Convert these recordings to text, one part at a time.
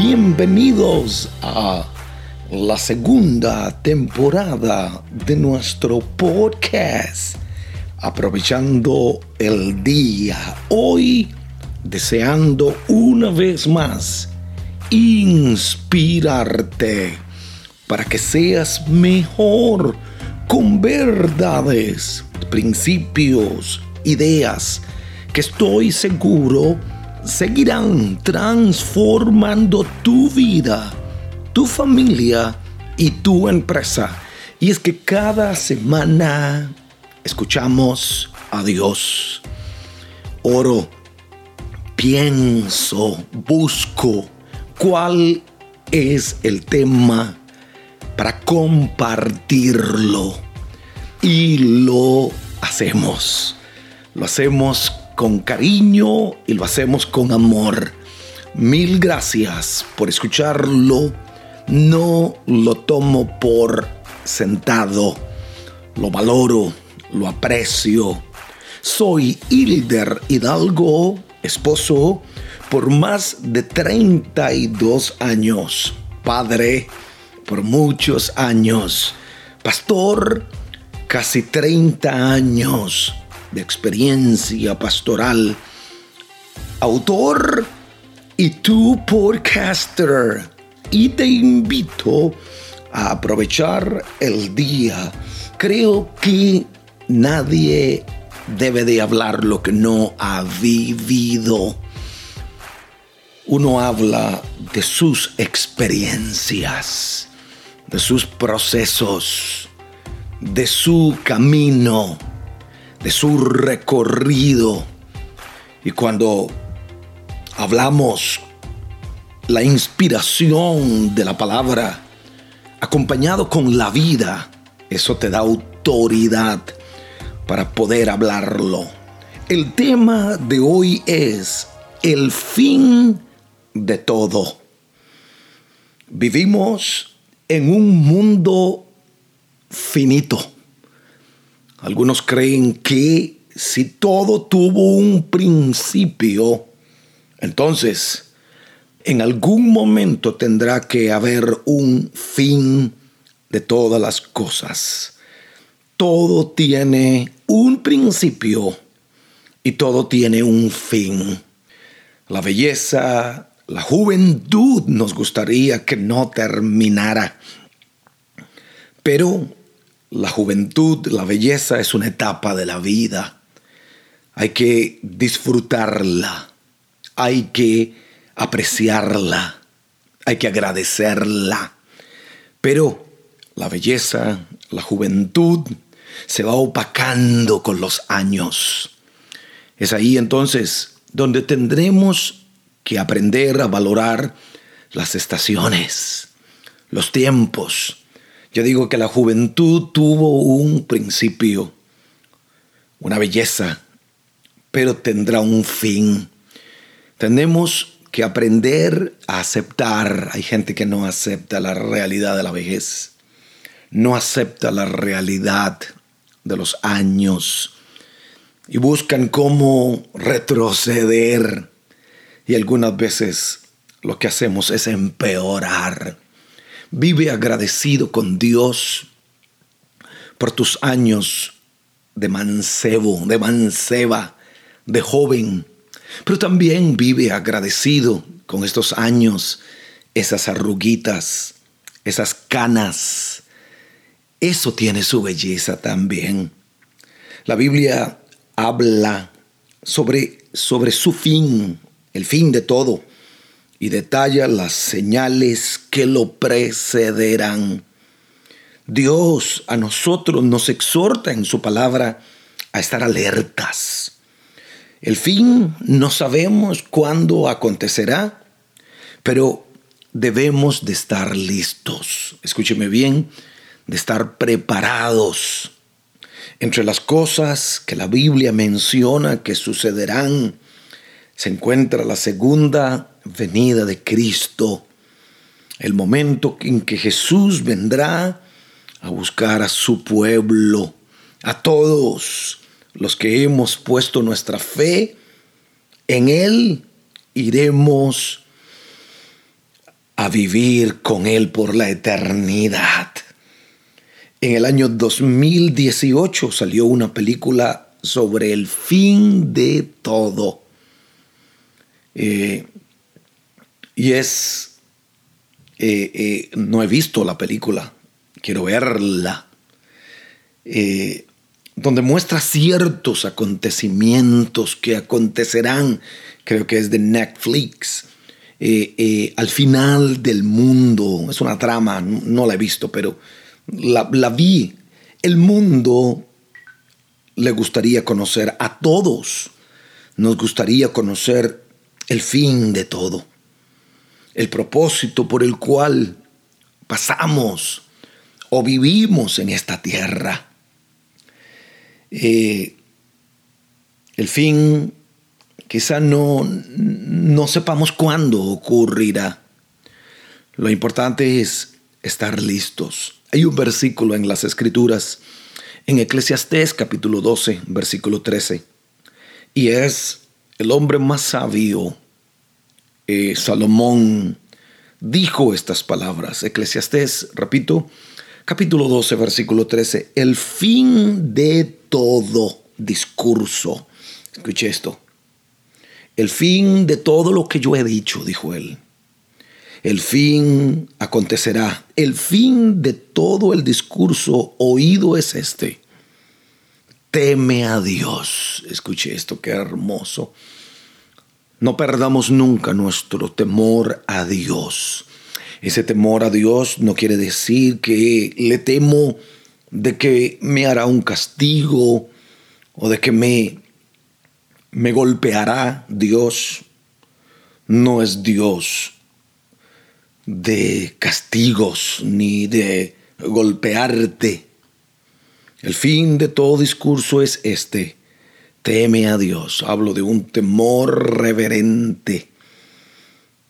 bienvenidos a la segunda temporada de nuestro podcast. Aprovechando el día, hoy deseando una vez más inspirarte para que seas mejor con verdades, principios, ideas que estoy seguro seguirán transformando tu vida, tu familia y tu empresa. Y es que cada semana escuchamos a Dios. Oro, pienso, busco cuál es el tema para compartirlo. Y lo hacemos. Lo hacemos con cariño y lo hacemos con amor. Mil gracias por escucharlo. No lo tomo por sentado. Lo valoro, lo aprecio. Soy Hilder Hidalgo, esposo por más de 32 años, padre por muchos años, pastor casi 30 años, de experiencia pastoral, autor y tu podcaster. Y te invito a aprovechar el día. Creo que nadie debe de hablar lo que no ha vivido. Uno habla de sus experiencias, de sus procesos, de su camino de su recorrido. Y cuando hablamos la inspiración de la palabra, acompañado con la vida, eso te da autoridad para poder hablarlo. El tema de hoy es el fin de todo. Vivimos en un mundo finito algunos creen que si todo tuvo un principio, entonces en algún momento tendrá que haber un fin de todas las cosas. Todo tiene un principio y todo tiene un fin. La belleza, la juventud nos gustaría que no terminara. Pero la juventud, la belleza es una etapa de la vida. Hay que disfrutarla, hay que apreciarla, hay que agradecerla. Pero la belleza, la juventud, se va opacando con los años. Es ahí entonces donde tendremos que aprender a valorar las estaciones, los tiempos, yo digo que la juventud tuvo un principio, una belleza, pero tendrá un fin. Tenemos que aprender a aceptar. Hay gente que no acepta la realidad de la vejez, no acepta la realidad de los años y buscan cómo retroceder. Y algunas veces lo que hacemos es empeorar Vive agradecido con Dios por tus años de mancebo, de manceba, de joven. Pero también vive agradecido con estos años, esas arruguitas, esas canas. Eso tiene su belleza también. La Biblia habla sobre, sobre su fin, el fin de todo y detalla las señales que lo precederán. Dios a nosotros nos exhorta en su palabra a estar alertas. El fin no sabemos cuándo acontecerá, pero debemos de estar listos. Escúcheme bien, de estar preparados. Entre las cosas que la Biblia menciona que sucederán, se encuentra la segunda venida de Cristo, el momento en que Jesús vendrá a buscar a su pueblo, a todos los que hemos puesto nuestra fe en Él, iremos a vivir con Él por la eternidad. En el año 2018 salió una película sobre el fin de todo. Eh, y es, eh, eh, no he visto la película, quiero verla, donde muestra ciertos acontecimientos que acontecerán, creo que es de Netflix, al final del mundo. Es una trama, no la he visto, pero la vi. El mundo le gustaría conocer a todos. Nos gustaría conocer el fin de todo, el propósito por el cual pasamos o vivimos en esta tierra. Eh, el fin quizá no, no sepamos cuándo ocurrirá. Lo importante es estar listos. Hay un versículo en las Escrituras, en Eclesiastés capítulo 12, versículo 13, y es el hombre más sabio, eh, Salomón, dijo estas palabras. Eclesiastés, repito, capítulo 12, versículo 13, el fin de todo discurso. Escuche esto. El fin de todo lo que yo he dicho, dijo él el fin acontecerá. El fin de todo el discurso oído es este. Teme a Dios. Escuche esto, qué hermoso. No perdamos nunca nuestro temor a Dios. Ese temor a Dios no quiere decir que le temo de que me hará un castigo o de que me, me golpeará Dios. No es Dios de castigos ni de golpearte. El fin de todo discurso es este. Teme a Dios. Hablo de un temor reverente.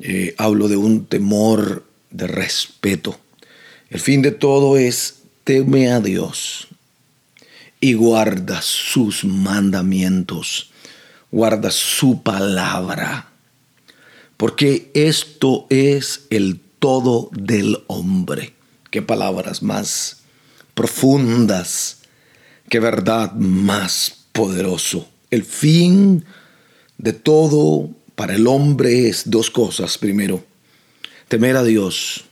Eh, hablo de un temor de respeto. El fin de todo es teme a Dios y guarda sus mandamientos. Guarda su palabra porque esto es el todo del hombre. Qué palabras más profundas, qué verdad más poderoso. El fin de todo para el hombre es dos cosas. Primero, temer a Dios.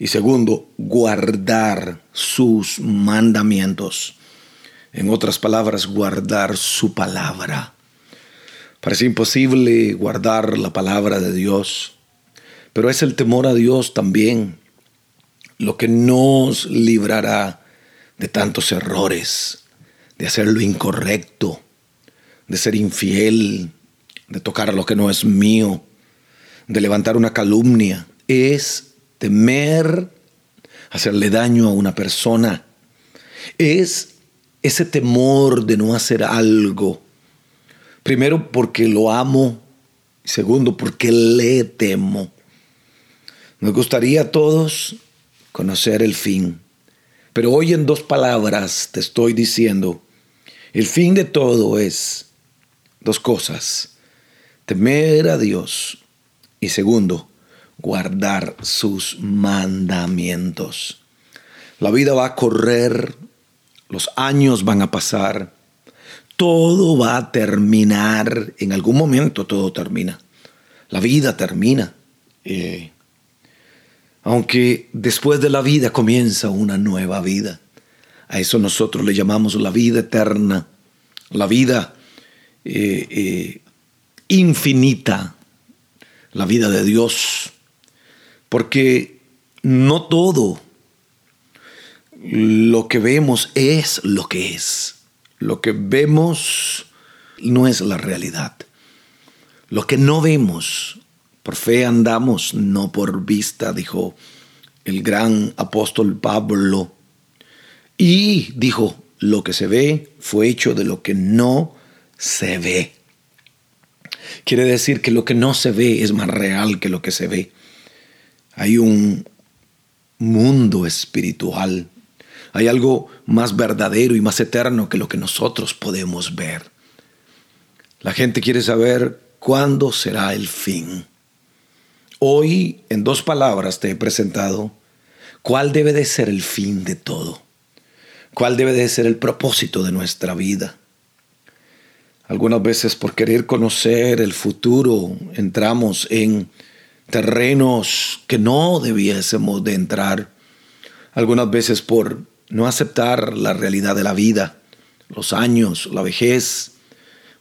Y segundo, guardar sus mandamientos. En otras palabras, guardar su palabra. Parece imposible guardar la palabra de Dios, pero es el temor a Dios también lo que nos librará de tantos errores, de hacer lo incorrecto, de ser infiel, de tocar lo que no es mío, de levantar una calumnia. Es temer hacerle daño a una persona. Es ese temor de no hacer algo Primero porque lo amo. Segundo porque le temo. Nos gustaría a todos conocer el fin. Pero hoy en dos palabras te estoy diciendo, el fin de todo es dos cosas. Temer a Dios y segundo, guardar sus mandamientos. La vida va a correr, los años van a pasar, todo va a terminar, en algún momento todo termina. La vida termina. Eh, aunque después de la vida comienza una nueva vida. A eso nosotros le llamamos la vida eterna, la vida eh, eh, infinita, la vida de Dios. Porque no todo lo que vemos es lo que es. Lo que vemos no es la realidad. Lo que no vemos, por fe andamos, no por vista, dijo el gran apóstol Pablo. Y dijo, lo que se ve fue hecho de lo que no se ve. Quiere decir que lo que no se ve es más real que lo que se ve. Hay un mundo espiritual hay algo más verdadero y más eterno que lo que nosotros podemos ver. La gente quiere saber cuándo será el fin. Hoy, en dos palabras, te he presentado cuál debe de ser el fin de todo, cuál debe de ser el propósito de nuestra vida. Algunas veces por querer conocer el futuro entramos en terrenos que no debiésemos de entrar. Algunas veces por no aceptar la realidad de la vida, los años, la vejez,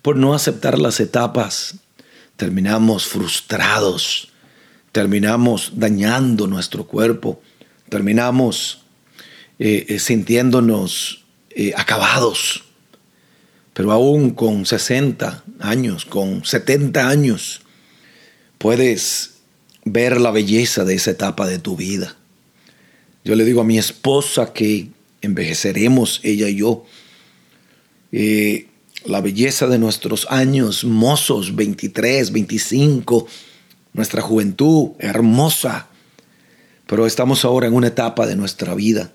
por no aceptar las etapas, terminamos frustrados, terminamos dañando nuestro cuerpo, terminamos eh, eh, sintiéndonos eh, acabados. Pero aún con 60 años, con 70 años, puedes ver la belleza de esa etapa de tu vida. Yo le digo a mi esposa que envejeceremos, ella y yo, la belleza de nuestros años mozos, 23, 25, nuestra juventud hermosa, pero estamos ahora en una etapa de nuestra vida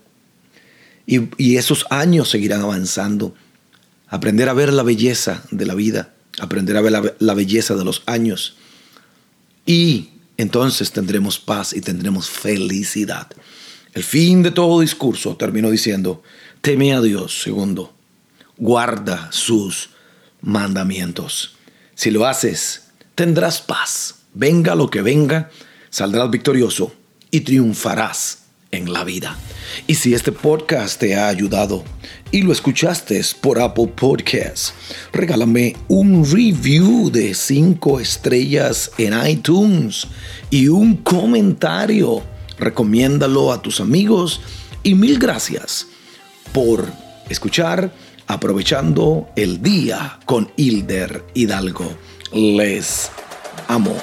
y esos años seguirán avanzando aprender a ver la belleza de la vida, aprender a ver la, belleza de los años. Y entonces tendremos paz y tendremos felicidad. El fin de todo discurso terminó diciendo, teme a Dios, segundo, guarda sus mandamientos. Si lo haces, tendrás paz. Venga lo que venga, saldrás victorioso y triunfarás en la vida. Y si este podcast te ha ayudado y lo escuchaste por Apple Podcasts, regálame un review de 5 estrellas en iTunes y un comentario. Recomiéndalo a tus amigos y mil gracias por escuchar aprovechando el día con Hilder Hidalgo. Les amo.